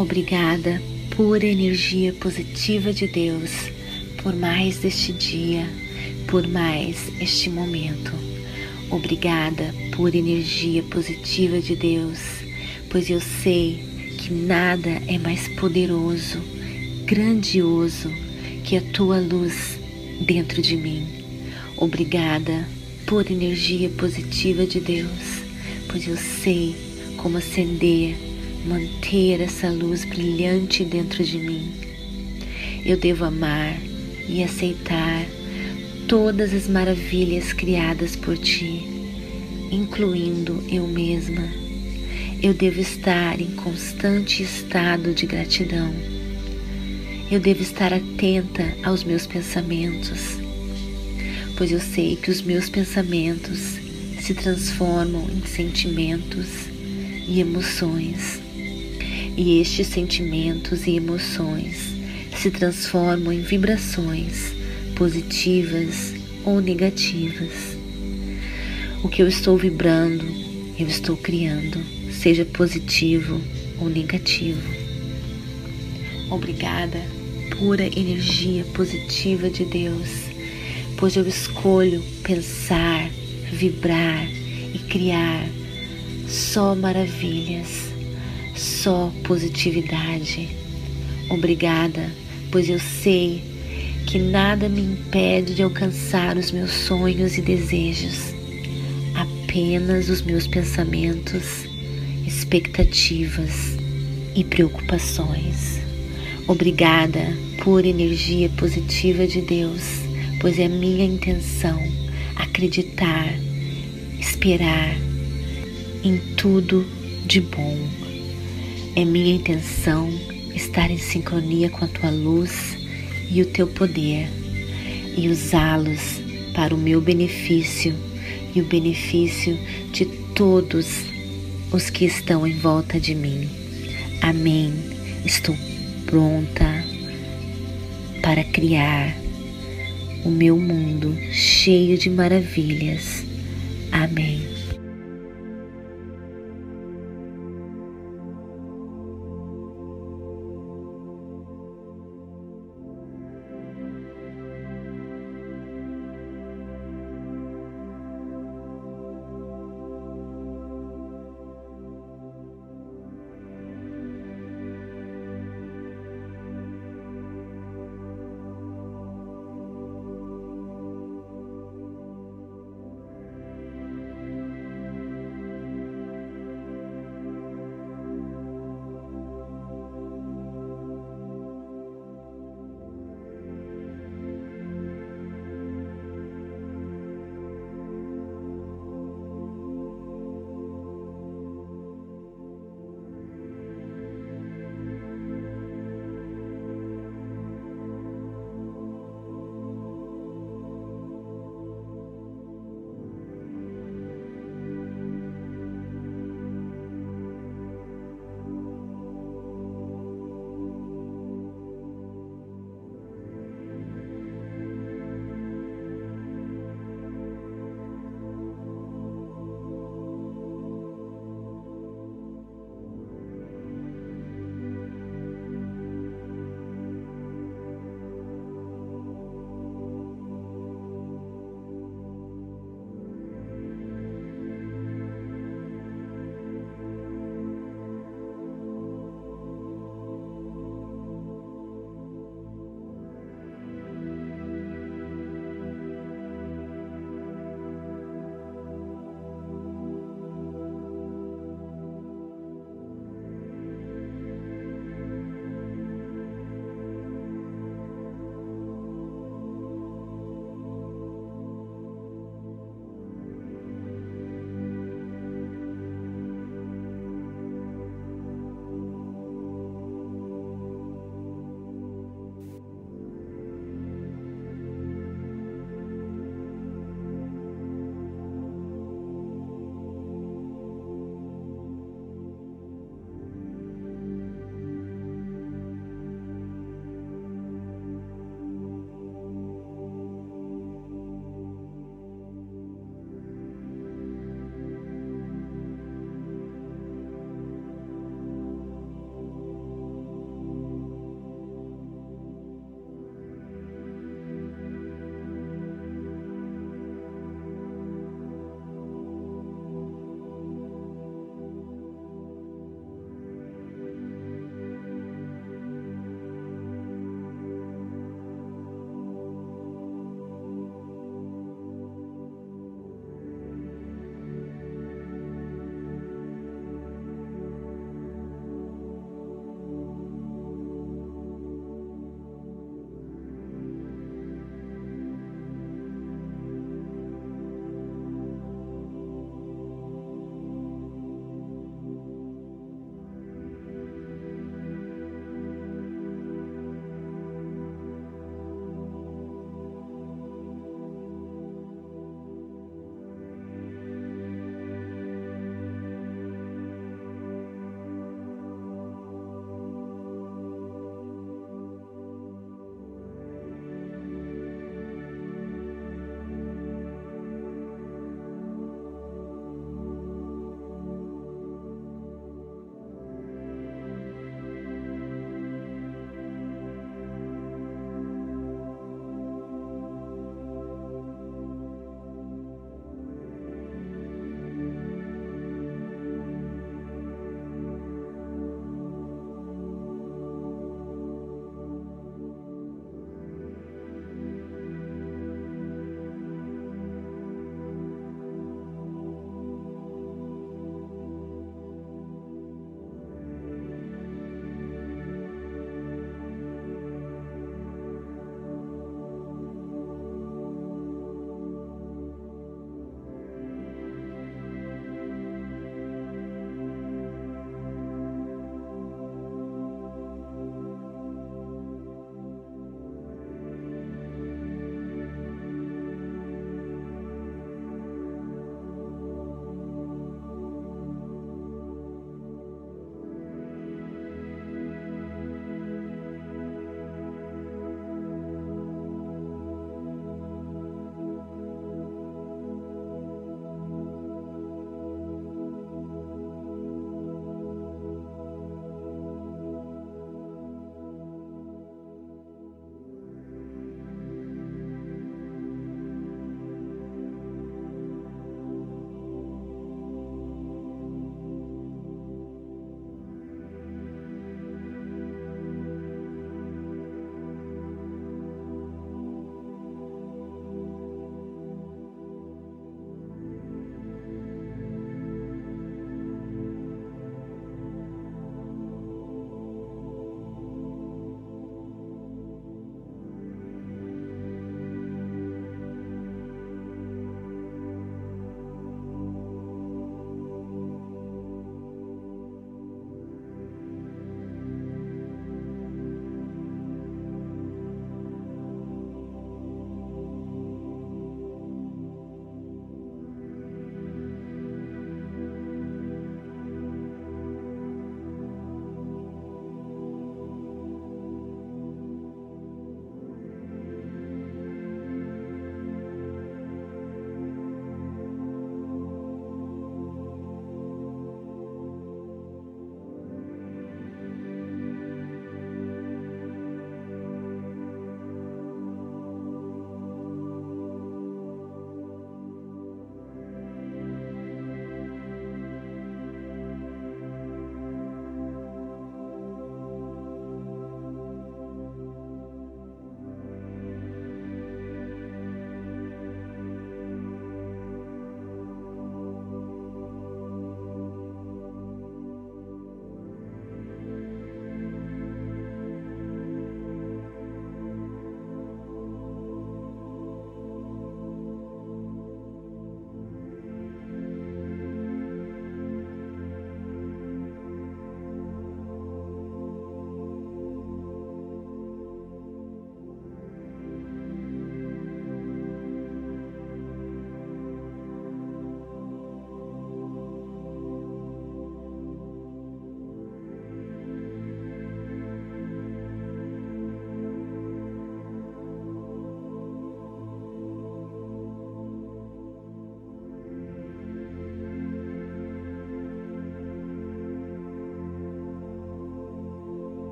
Obrigada, pura energia positiva de Deus, por mais este dia, por mais este momento. Obrigada, pura energia positiva de Deus, pois eu sei que nada é mais poderoso, grandioso que a tua luz dentro de mim. Obrigada, pura energia positiva de Deus, pois eu sei como acender manter essa luz brilhante dentro de mim. Eu devo amar e aceitar todas as maravilhas criadas por ti, incluindo eu mesma. Eu devo estar em constante estado de gratidão. Eu devo estar atenta aos meus pensamentos, pois eu sei que os meus pensamentos se transformam em sentimentos e emoções e estes sentimentos e emoções se transformam em vibrações positivas ou negativas. O que eu estou vibrando, eu estou criando, seja positivo ou negativo. Obrigada, pura energia positiva de Deus, pois eu escolho pensar, vibrar e criar só maravilhas só positividade. Obrigada, pois eu sei que nada me impede de alcançar os meus sonhos e desejos, apenas os meus pensamentos, expectativas e preocupações. Obrigada por energia positiva de Deus, pois é minha intenção acreditar, esperar em tudo de bom é minha intenção estar em sincronia com a tua luz e o teu poder e usá-los para o meu benefício e o benefício de todos os que estão em volta de mim. Amém. Estou pronta para criar o meu mundo cheio de maravilhas. Amém.